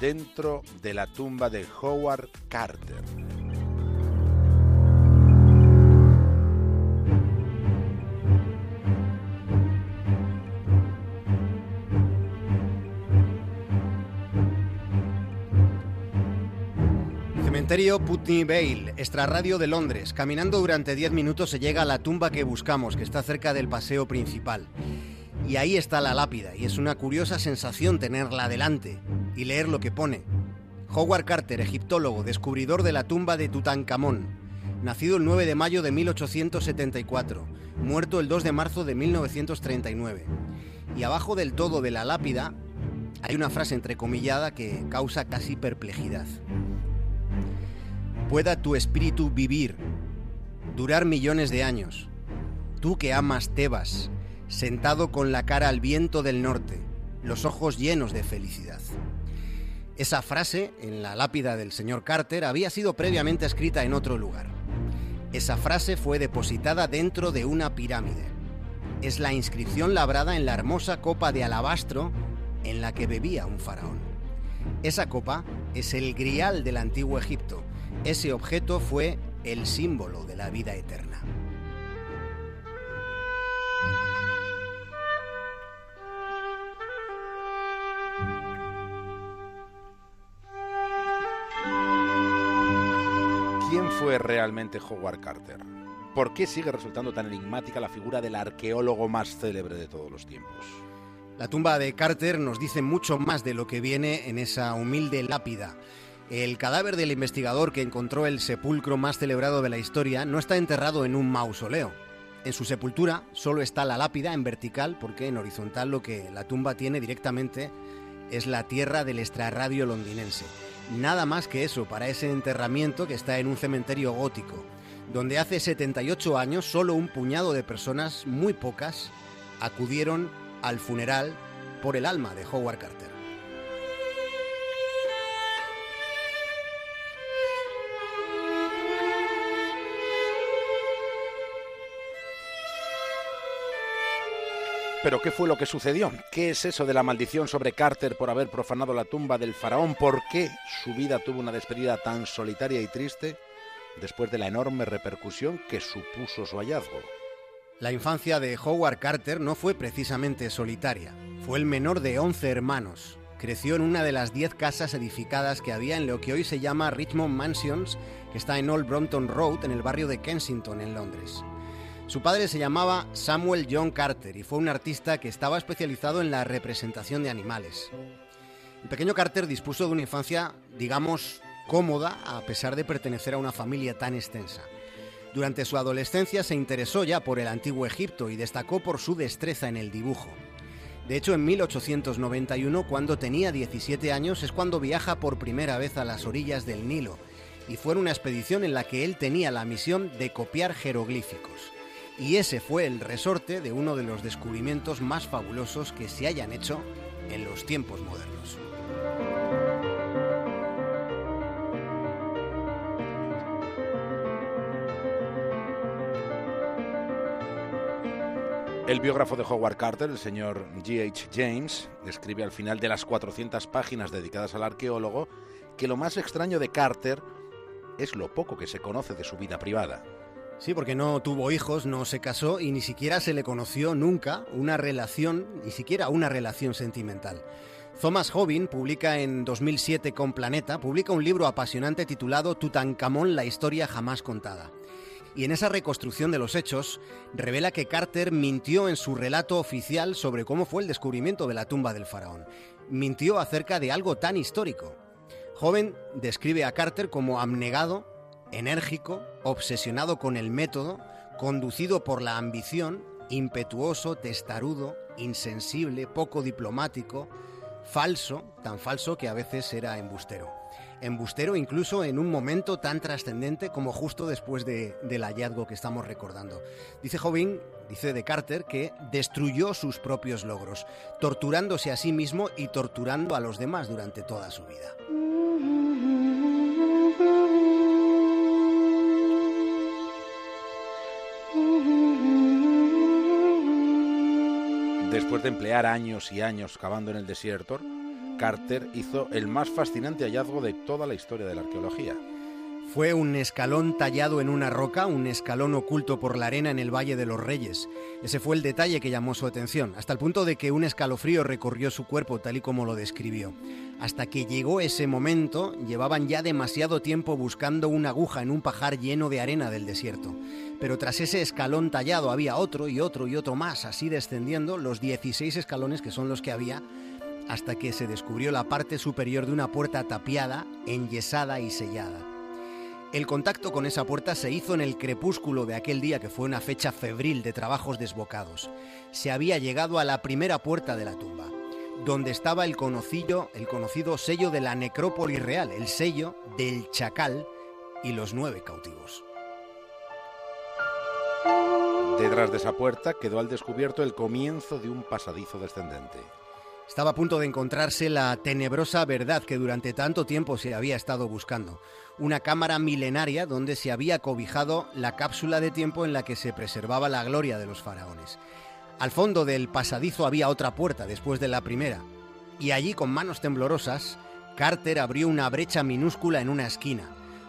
dentro de la tumba de Howard Carter. Cementerio Putney Vale, extrarradio de Londres. Caminando durante 10 minutos se llega a la tumba que buscamos, que está cerca del paseo principal. Y ahí está la lápida, y es una curiosa sensación tenerla delante y leer lo que pone. Howard Carter, egiptólogo, descubridor de la tumba de Tutankamón, nacido el 9 de mayo de 1874, muerto el 2 de marzo de 1939. Y abajo del todo de la lápida hay una frase entrecomillada que causa casi perplejidad. Pueda tu espíritu vivir, durar millones de años. Tú que amas Tebas, sentado con la cara al viento del norte, los ojos llenos de felicidad. Esa frase, en la lápida del señor Carter, había sido previamente escrita en otro lugar. Esa frase fue depositada dentro de una pirámide. Es la inscripción labrada en la hermosa copa de alabastro en la que bebía un faraón. Esa copa es el grial del antiguo Egipto. Ese objeto fue el símbolo de la vida eterna. Fue realmente Howard Carter? ¿Por qué sigue resultando tan enigmática la figura del arqueólogo más célebre de todos los tiempos? La tumba de Carter nos dice mucho más de lo que viene en esa humilde lápida. El cadáver del investigador que encontró el sepulcro más celebrado de la historia no está enterrado en un mausoleo. En su sepultura solo está la lápida en vertical porque en horizontal lo que la tumba tiene directamente es la tierra del extrarradio londinense. Nada más que eso para ese enterramiento que está en un cementerio gótico, donde hace 78 años solo un puñado de personas, muy pocas, acudieron al funeral por el alma de Howard Carter. Pero ¿qué fue lo que sucedió? ¿Qué es eso de la maldición sobre Carter por haber profanado la tumba del faraón? ¿Por qué su vida tuvo una despedida tan solitaria y triste después de la enorme repercusión que supuso su hallazgo? La infancia de Howard Carter no fue precisamente solitaria. Fue el menor de 11 hermanos. Creció en una de las 10 casas edificadas que había en lo que hoy se llama Richmond Mansions, que está en Old Brompton Road, en el barrio de Kensington, en Londres. Su padre se llamaba Samuel John Carter y fue un artista que estaba especializado en la representación de animales. El pequeño Carter dispuso de una infancia, digamos, cómoda a pesar de pertenecer a una familia tan extensa. Durante su adolescencia se interesó ya por el antiguo Egipto y destacó por su destreza en el dibujo. De hecho, en 1891, cuando tenía 17 años, es cuando viaja por primera vez a las orillas del Nilo, y fue una expedición en la que él tenía la misión de copiar jeroglíficos y ese fue el resorte de uno de los descubrimientos más fabulosos que se hayan hecho en los tiempos modernos. El biógrafo de Howard Carter, el señor G.H. James, escribe al final de las 400 páginas dedicadas al arqueólogo que lo más extraño de Carter es lo poco que se conoce de su vida privada. Sí, porque no tuvo hijos, no se casó y ni siquiera se le conoció nunca una relación, ni siquiera una relación sentimental. Thomas Hobbin publica en 2007 con Planeta, publica un libro apasionante titulado Tutankamón, la historia jamás contada. Y en esa reconstrucción de los hechos, revela que Carter mintió en su relato oficial sobre cómo fue el descubrimiento de la tumba del faraón. Mintió acerca de algo tan histórico. Joven describe a Carter como abnegado, enérgico, obsesionado con el método, conducido por la ambición, impetuoso, testarudo, insensible, poco diplomático, falso, tan falso que a veces era embustero. Embustero incluso en un momento tan trascendente como justo después del hallazgo que estamos recordando. Dice Jovin, dice de Carter, que destruyó sus propios logros, torturándose a sí mismo y torturando a los demás durante toda su vida. Después de emplear años y años cavando en el desierto, Carter hizo el más fascinante hallazgo de toda la historia de la arqueología. Fue un escalón tallado en una roca, un escalón oculto por la arena en el Valle de los Reyes. Ese fue el detalle que llamó su atención, hasta el punto de que un escalofrío recorrió su cuerpo tal y como lo describió. Hasta que llegó ese momento, llevaban ya demasiado tiempo buscando una aguja en un pajar lleno de arena del desierto. Pero tras ese escalón tallado había otro y otro y otro más, así descendiendo los 16 escalones que son los que había, hasta que se descubrió la parte superior de una puerta tapiada, enyesada y sellada. El contacto con esa puerta se hizo en el crepúsculo de aquel día que fue una fecha febril de trabajos desbocados. Se había llegado a la primera puerta de la tumba donde estaba el conocido, el conocido sello de la necrópolis real, el sello del chacal y los nueve cautivos. Detrás de esa puerta quedó al descubierto el comienzo de un pasadizo descendente. Estaba a punto de encontrarse la tenebrosa verdad que durante tanto tiempo se había estado buscando. Una cámara milenaria donde se había cobijado la cápsula de tiempo en la que se preservaba la gloria de los faraones. Al fondo del pasadizo había otra puerta después de la primera, y allí con manos temblorosas, Carter abrió una brecha minúscula en una esquina.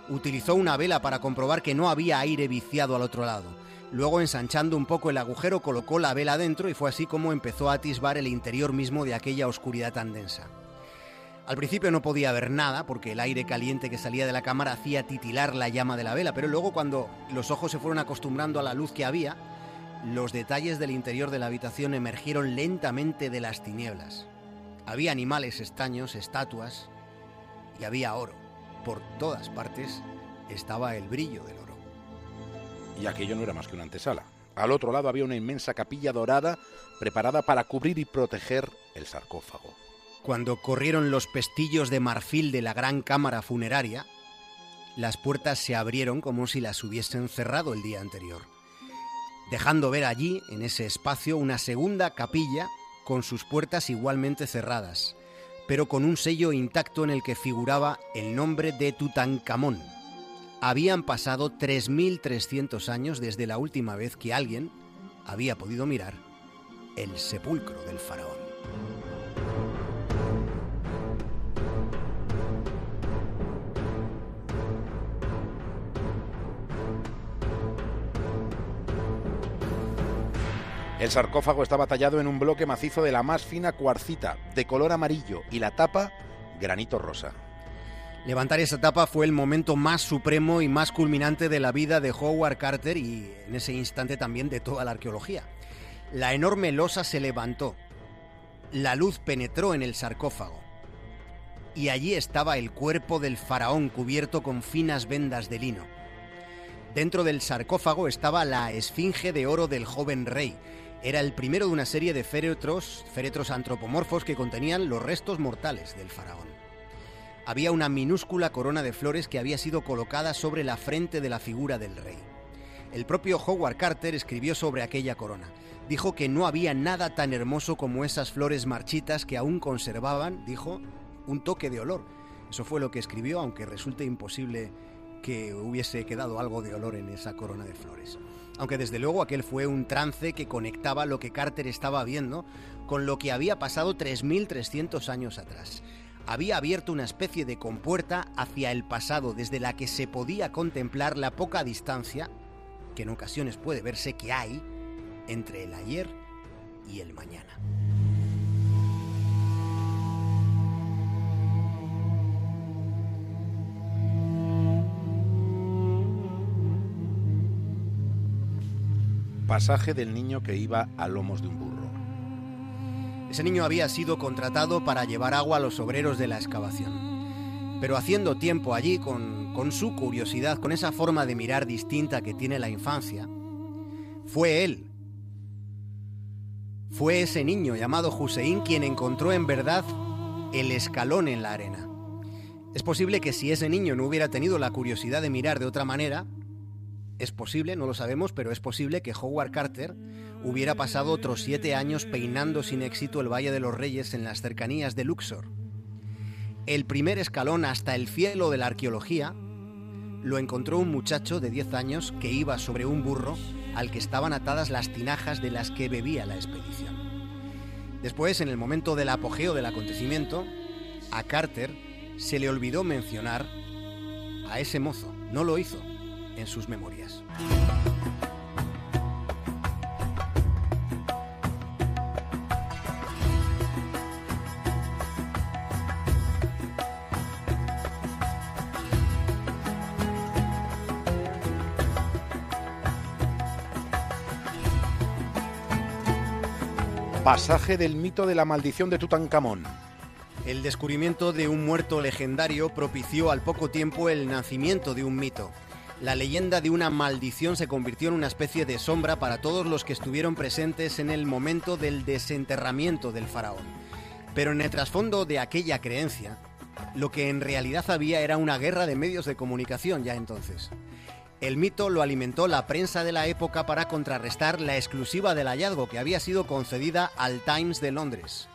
Utilizó una vela para comprobar que no había aire viciado al otro lado. Luego, ensanchando un poco el agujero, colocó la vela dentro y fue así como empezó a atisbar el interior mismo de aquella oscuridad tan densa. Al principio no podía ver nada porque el aire caliente que salía de la cámara hacía titilar la llama de la vela, pero luego cuando los ojos se fueron acostumbrando a la luz que había, los detalles del interior de la habitación emergieron lentamente de las tinieblas. Había animales extraños, estatuas y había oro. Por todas partes estaba el brillo del oro. Y aquello no era más que una antesala. Al otro lado había una inmensa capilla dorada preparada para cubrir y proteger el sarcófago. Cuando corrieron los pestillos de marfil de la gran cámara funeraria, las puertas se abrieron como si las hubiesen cerrado el día anterior dejando ver allí, en ese espacio, una segunda capilla con sus puertas igualmente cerradas, pero con un sello intacto en el que figuraba el nombre de Tutankamón. Habían pasado 3.300 años desde la última vez que alguien había podido mirar el sepulcro del faraón. El sarcófago estaba tallado en un bloque macizo de la más fina cuarcita, de color amarillo, y la tapa granito rosa. Levantar esa tapa fue el momento más supremo y más culminante de la vida de Howard Carter y en ese instante también de toda la arqueología. La enorme losa se levantó, la luz penetró en el sarcófago y allí estaba el cuerpo del faraón cubierto con finas vendas de lino. Dentro del sarcófago estaba la esfinge de oro del joven rey, era el primero de una serie de féretros, féretros antropomorfos que contenían los restos mortales del faraón. Había una minúscula corona de flores que había sido colocada sobre la frente de la figura del rey. El propio Howard Carter escribió sobre aquella corona. Dijo que no había nada tan hermoso como esas flores marchitas que aún conservaban, dijo, un toque de olor. Eso fue lo que escribió, aunque resulte imposible que hubiese quedado algo de olor en esa corona de flores aunque desde luego aquel fue un trance que conectaba lo que Carter estaba viendo con lo que había pasado 3.300 años atrás. Había abierto una especie de compuerta hacia el pasado desde la que se podía contemplar la poca distancia, que en ocasiones puede verse que hay, entre el ayer y el mañana. Pasaje del niño que iba a lomos de un burro. Ese niño había sido contratado para llevar agua a los obreros de la excavación. Pero haciendo tiempo allí, con, con su curiosidad, con esa forma de mirar distinta que tiene la infancia, fue él. Fue ese niño llamado Hussein quien encontró en verdad el escalón en la arena. Es posible que si ese niño no hubiera tenido la curiosidad de mirar de otra manera, es posible, no lo sabemos, pero es posible que Howard Carter hubiera pasado otros siete años peinando sin éxito el Valle de los Reyes en las cercanías de Luxor. El primer escalón hasta el cielo de la arqueología lo encontró un muchacho de 10 años que iba sobre un burro al que estaban atadas las tinajas de las que bebía la expedición. Después, en el momento del apogeo del acontecimiento, a Carter se le olvidó mencionar a ese mozo. No lo hizo en sus memorias. Pasaje del mito de la maldición de Tutankamón. El descubrimiento de un muerto legendario propició al poco tiempo el nacimiento de un mito. La leyenda de una maldición se convirtió en una especie de sombra para todos los que estuvieron presentes en el momento del desenterramiento del faraón. Pero en el trasfondo de aquella creencia, lo que en realidad había era una guerra de medios de comunicación ya entonces. El mito lo alimentó la prensa de la época para contrarrestar la exclusiva del hallazgo que había sido concedida al Times de Londres.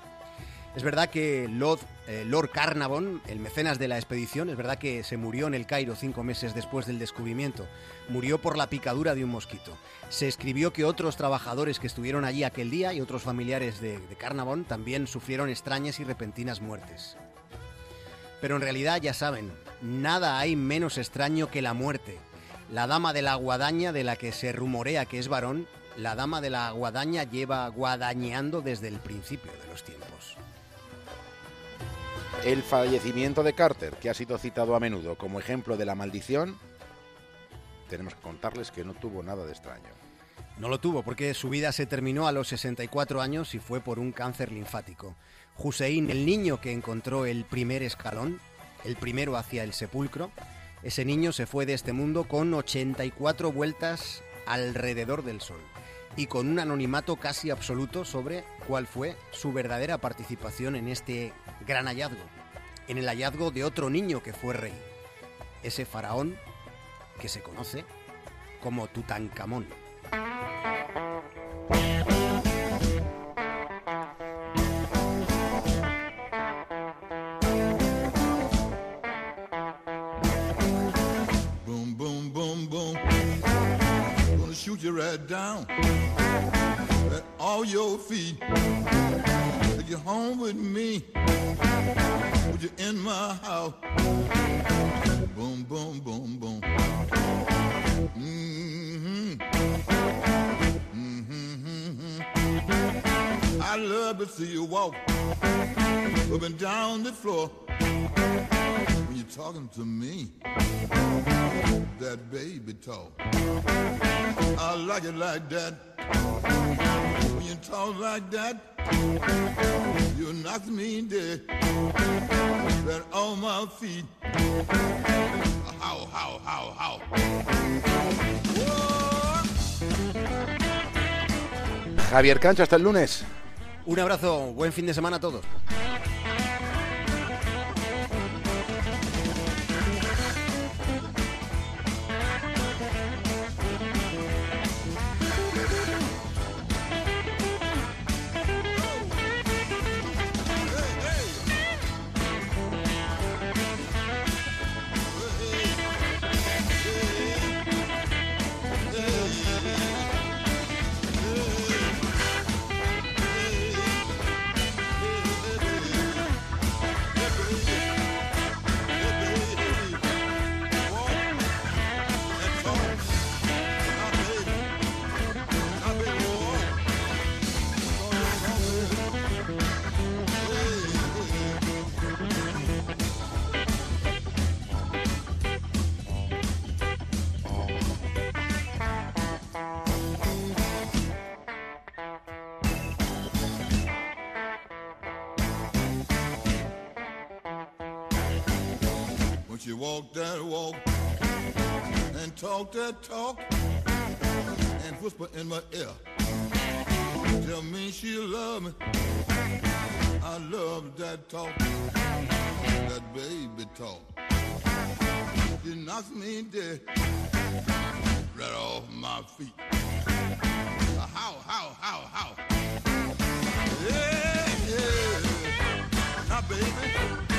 Es verdad que Lord, eh, Lord, Carnarvon, el mecenas de la expedición, es verdad que se murió en el Cairo cinco meses después del descubrimiento. Murió por la picadura de un mosquito. Se escribió que otros trabajadores que estuvieron allí aquel día y otros familiares de, de Carnarvon también sufrieron extrañas y repentinas muertes. Pero en realidad ya saben, nada hay menos extraño que la muerte, la dama de la guadaña, de la que se rumorea que es varón, la dama de la guadaña lleva guadañeando desde el principio de los tiempos. El fallecimiento de Carter, que ha sido citado a menudo como ejemplo de la maldición, tenemos que contarles que no tuvo nada de extraño. No lo tuvo porque su vida se terminó a los 64 años y fue por un cáncer linfático. Hussein, el niño que encontró el primer escalón, el primero hacia el sepulcro, ese niño se fue de este mundo con 84 vueltas alrededor del Sol y con un anonimato casi absoluto sobre cuál fue su verdadera participación en este gran hallazgo, en el hallazgo de otro niño que fue rey, ese faraón que se conoce como Tutankamón. shoot down all your feet. You home with me. Put you in my house. Boom, boom, boom, boom. Mm-hmm. Mm-hmm. I love to see you walk up and down the floor you're talking to me. That baby talk. I like it like that. When you talk like that, you knock me dead. Then on my feet. How, how, how, how. Javier Cancho, hasta el lunes. Un abrazo, buen fin de semana a todos. walk that walk and talk that talk and whisper in my ear. Tell me she love me. I love that talk, that baby talk. She knocks me dead right off my feet. How, how, how, how? Yeah, yeah. Now, baby.